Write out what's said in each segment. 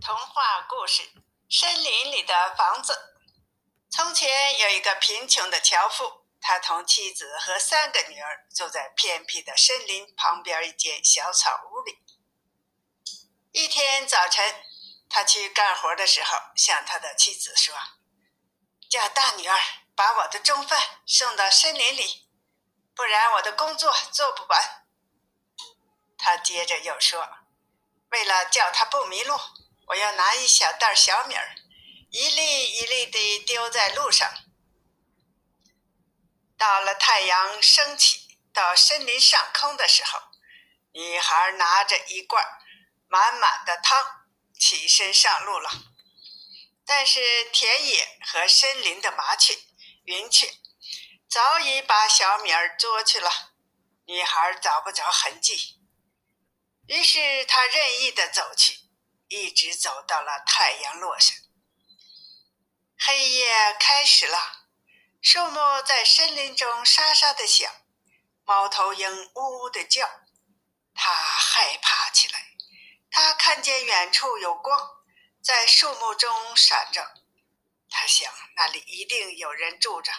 童话故事：森林里的房子。从前有一个贫穷的樵夫，他同妻子和三个女儿住在偏僻的森林旁边一间小草屋里。一天早晨，他去干活的时候，向他的妻子说：“叫大女儿把我的中饭送到森林里，不然我的工作做不完。”他接着又说：“为了叫他不迷路。”我要拿一小袋小米儿，一粒一粒地丢在路上。到了太阳升起到森林上空的时候，女孩拿着一罐满满的汤起身上路了。但是田野和森林的麻雀、云雀早已把小米儿捉去了，女孩找不着痕迹。于是她任意的走去。一直走到了太阳落下，黑夜开始了。树木在森林中沙沙的响，猫头鹰呜呜的叫。他害怕起来。他看见远处有光在树木中闪着，他想那里一定有人住着，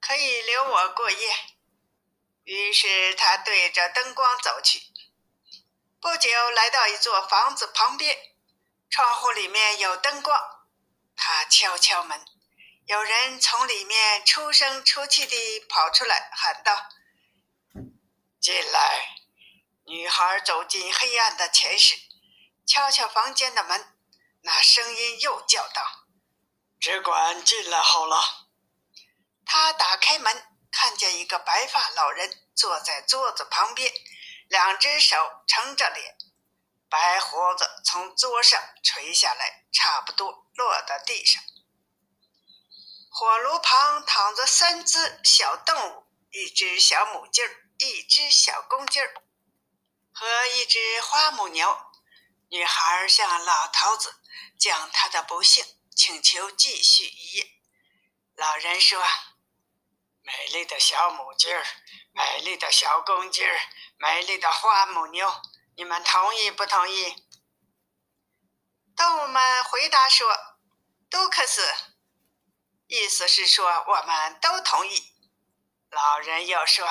可以留我过夜。于是他对着灯光走去。不久，来到一座房子旁边，窗户里面有灯光。他敲敲门，有人从里面出声出气地跑出来，喊道：“进来！”女孩走进黑暗的前室，敲敲房间的门，那声音又叫道：“只管进来好了。”他打开门，看见一个白发老人坐在桌子旁边。两只手撑着脸，白胡子从桌上垂下来，差不多落到地上。火炉旁躺着三只小动物：一只小母鸡儿，一只小公鸡儿，和一只花母牛。女孩向老头子讲她的不幸，请求继续一夜。老人说：“美丽的小母鸡儿，美丽的小公鸡儿。”美丽的花母牛，你们同意不同意？动物们回答说：“都可是。”意思是说我们都同意。老人又说：“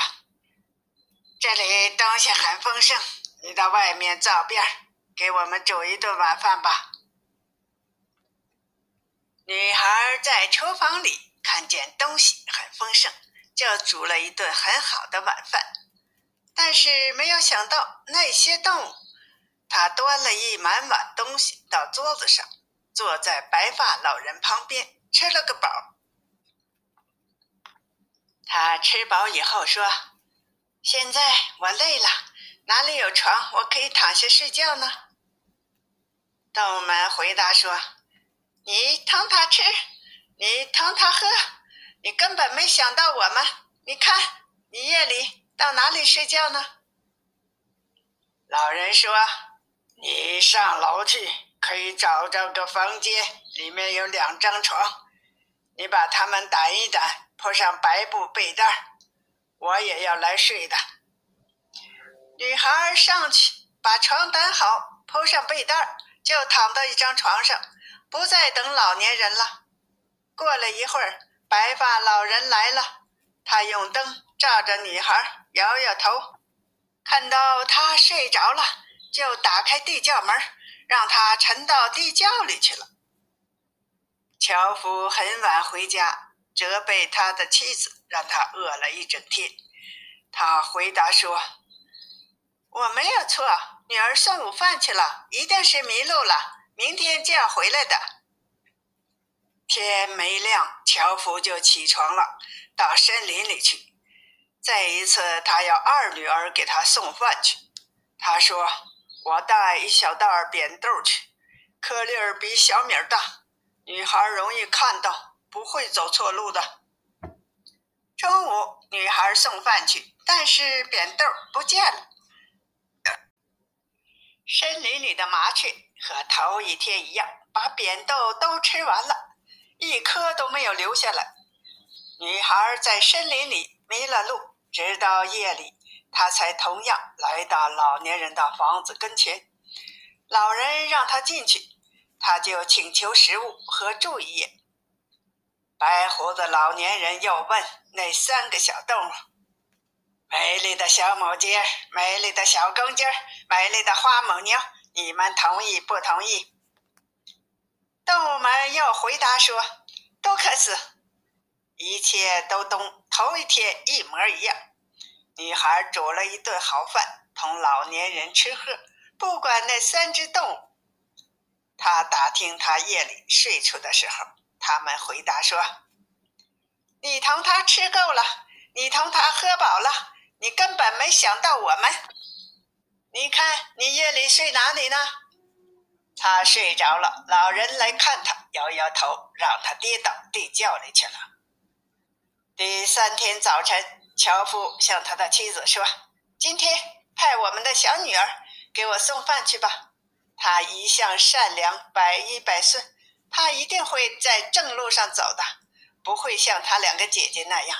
这里东西很丰盛，你到外面灶边给我们煮一顿晚饭吧。”女孩在厨房里看见东西很丰盛，就煮了一顿很好的晚饭。但是没有想到那些动物，他端了一满碗东西到桌子上，坐在白发老人旁边吃了个饱。他吃饱以后说：“现在我累了，哪里有床我可以躺下睡觉呢？”动物们回答说：“你疼他吃，你疼他喝，你根本没想到我们。你看，你夜里。”到哪里睡觉呢？老人说：“你上楼去，可以找着个房间，里面有两张床，你把它们掸一掸，铺上白布被单我也要来睡的。”女孩上去把床掸好，铺上被单就躺到一张床上，不再等老年人了。过了一会儿，白发老人来了，他用灯照着女孩。摇摇头，看到她睡着了，就打开地窖门，让她沉到地窖里去了。樵夫很晚回家，责备他的妻子，让他饿了一整天。他回答说：“我没有错，女儿送午饭去了，一定是迷路了，明天就要回来的。”天没亮，樵夫就起床了，到森林里去。再一次，他要二女儿给他送饭去。他说：“我带一小袋扁豆去，颗粒儿比小米大，女孩容易看到，不会走错路的。”中午，女孩送饭去，但是扁豆不见了。森林里的麻雀和头一天一样，把扁豆都吃完了，一颗都没有留下来。女孩在森林里迷了路。直到夜里，他才同样来到老年人的房子跟前。老人让他进去，他就请求食物和住一夜。白胡子老年人又问那三个小动物：“美丽的小母鸡，美丽的小公鸡，美丽的花母牛，你们同意不同意？”动物们又回答说：“都可死，一切都同头一天一模一样。”女孩煮了一顿好饭，同老年人吃喝，不管那三只动物。他打听他夜里睡处的时候，他们回答说：“你同他吃够了，你同他喝饱了，你根本没想到我们。你看，你夜里睡哪里呢？”他睡着了，老人来看他，摇摇头，让他跌倒地窖里去了。第三天早晨，樵夫向他的妻子说：“今天派我们的小女儿给我送饭去吧。”他一向善良，百依百顺，他一定会在正路上走的，不会像他两个姐姐那样，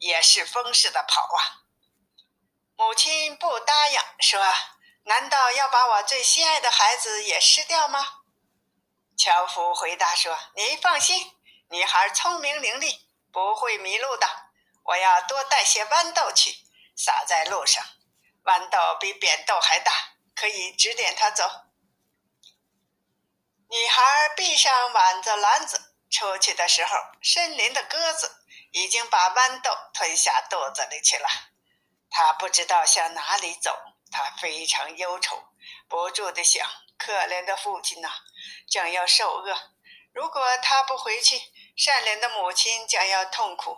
也是风似的跑啊。母亲不答应，说：“难道要把我最心爱的孩子也失掉吗？”樵夫回答说：“您放心，女孩聪明伶俐，不会迷路的。我要多带些豌豆去，撒在路上。豌豆比扁豆还大，可以指点她走。”女孩闭上碗子篮子出去的时候，森林的鸽子已经把豌豆吞下肚子里去了。她不知道向哪里走，她非常忧愁，不住地想：可怜的父亲呐，将要受饿；如果他不回去，善良的母亲将要痛苦。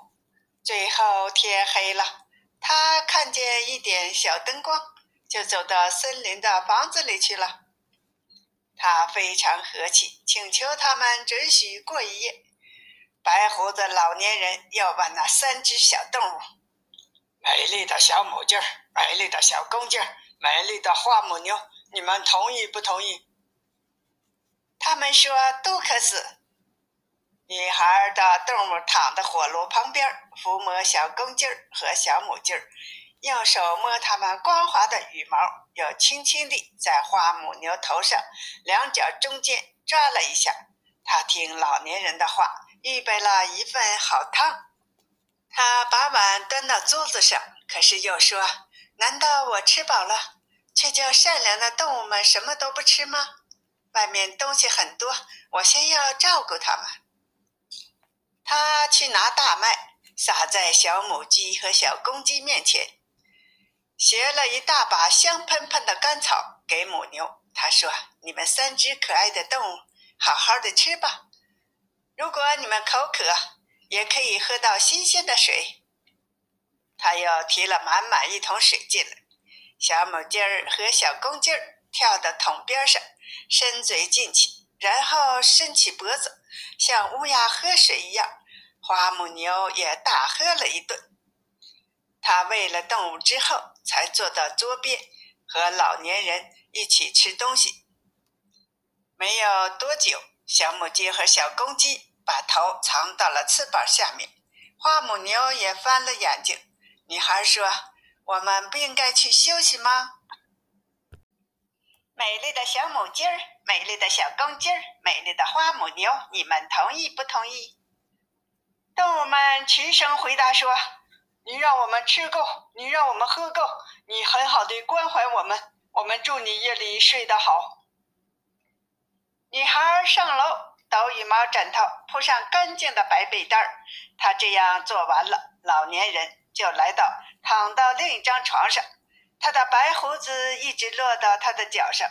最后天黑了，他看见一点小灯光，就走到森林的房子里去了。他非常和气，请求他们准许过一夜。白胡子老年人要把那三只小动物——美丽的小母鸡儿、美丽的小公鸡儿、美丽的花母牛，你们同意不同意？他们说都可死。女孩的动物躺在火炉旁边，抚摸小公鸡儿和小母鸡儿。用手摸它们光滑的羽毛，又轻轻地在花母牛头上两脚中间抓了一下。他听老年人的话，预备了一份好汤。他把碗端到桌子上，可是又说：“难道我吃饱了，却叫善良的动物们什么都不吃吗？外面东西很多，我先要照顾它们。”他去拿大麦，撒在小母鸡和小公鸡面前。携了一大把香喷喷的干草给母牛，他说：“你们三只可爱的动物，好好的吃吧。如果你们口渴，也可以喝到新鲜的水。”他又提了满满一桶水进来。小母鸡儿和小公鸡儿跳到桶边上，伸嘴进去，然后伸起脖子，像乌鸦喝水一样。花母牛也大喝了一顿。他喂了动物之后。才坐到桌边，和老年人一起吃东西。没有多久，小母鸡和小公鸡把头藏到了翅膀下面，花母牛也翻了眼睛。女孩说：“我们不应该去休息吗？”美丽的小母鸡儿，美丽的小公鸡儿，美丽的花母牛，你们同意不同意？动物们齐声回答说。你让我们吃够，你让我们喝够，你很好的关怀我们，我们祝你夜里睡得好。女孩上楼，抖羽毛枕头，铺上干净的白被单儿。她这样做完了，老年人就来到，躺到另一张床上，他的白胡子一直落到他的脚上。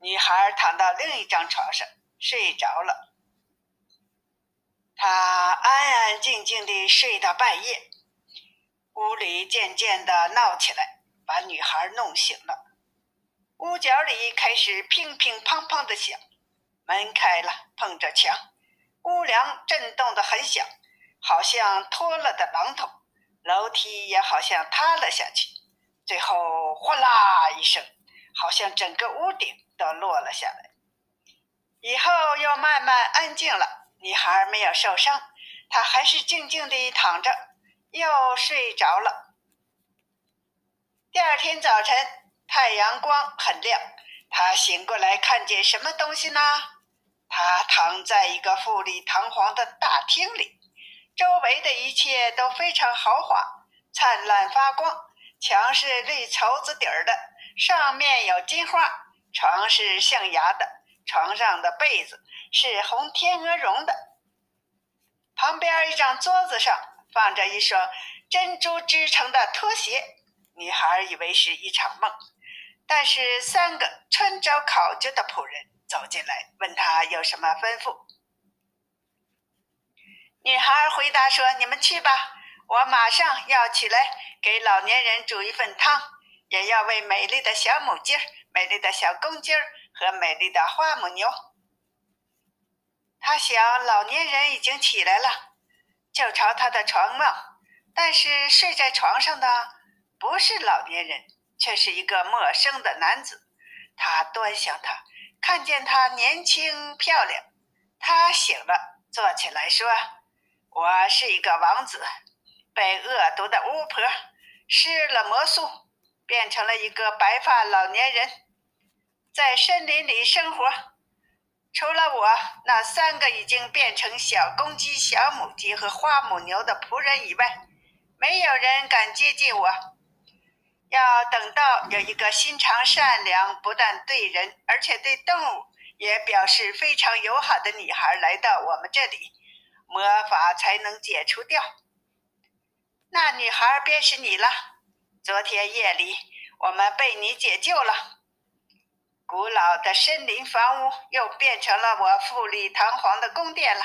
女孩躺到另一张床上，睡着了。安安静静地睡到半夜。屋里渐渐的闹起来，把女孩弄醒了。屋角里开始乒乒乓乓的响，门开了，碰着墙，屋梁震动的很响，好像脱了的榔头。楼梯也好像塌了下去，最后哗啦一声，好像整个屋顶都落了下来。以后又慢慢安静了，女孩没有受伤，他还是静静地躺着。又睡着了。第二天早晨，太阳光很亮，他醒过来看见什么东西呢？他躺在一个富丽堂皇的大厅里，周围的一切都非常豪华，灿烂发光。墙是绿绸子底儿的，上面有金花。床是象牙的，床上的被子是红天鹅绒的。旁边一张桌子上放着一双珍珠织成的拖鞋。女孩以为是一场梦，但是三个穿着考究的仆人走进来，问她有什么吩咐。女孩回答说：“你们去吧，我马上要起来给老年人煮一份汤，也要为美丽的小母鸡、美丽的小公鸡和美丽的花母牛。”他想，老年人已经起来了，就朝他的床望，但是睡在床上的。不是老年人，却是一个陌生的男子。他端详他，看见他年轻漂亮。他醒了，坐起来说：“我是一个王子，被恶毒的巫婆施了魔术，变成了一个白发老年人，在森林里生活。除了我那三个已经变成小公鸡、小母鸡和花母牛的仆人以外，没有人敢接近我。”要等到有一个心肠善良、不但对人，而且对动物也表示非常友好的女孩来到我们这里，魔法才能解除掉。那女孩便是你了。昨天夜里，我们被你解救了。古老的森林房屋又变成了我富丽堂皇的宫殿了。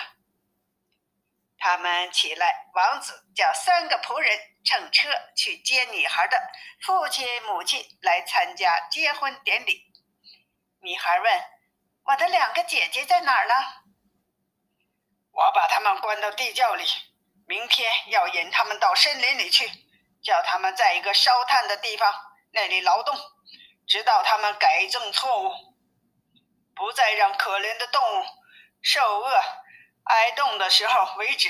他们起来，王子叫三个仆人。乘车去接女孩的父亲、母亲来参加结婚典礼。女孩问：“我的两个姐姐在哪儿呢？”我把他们关到地窖里，明天要引他们到森林里去，叫他们在一个烧炭的地方那里劳动，直到他们改正错误，不再让可怜的动物受饿挨冻的时候为止。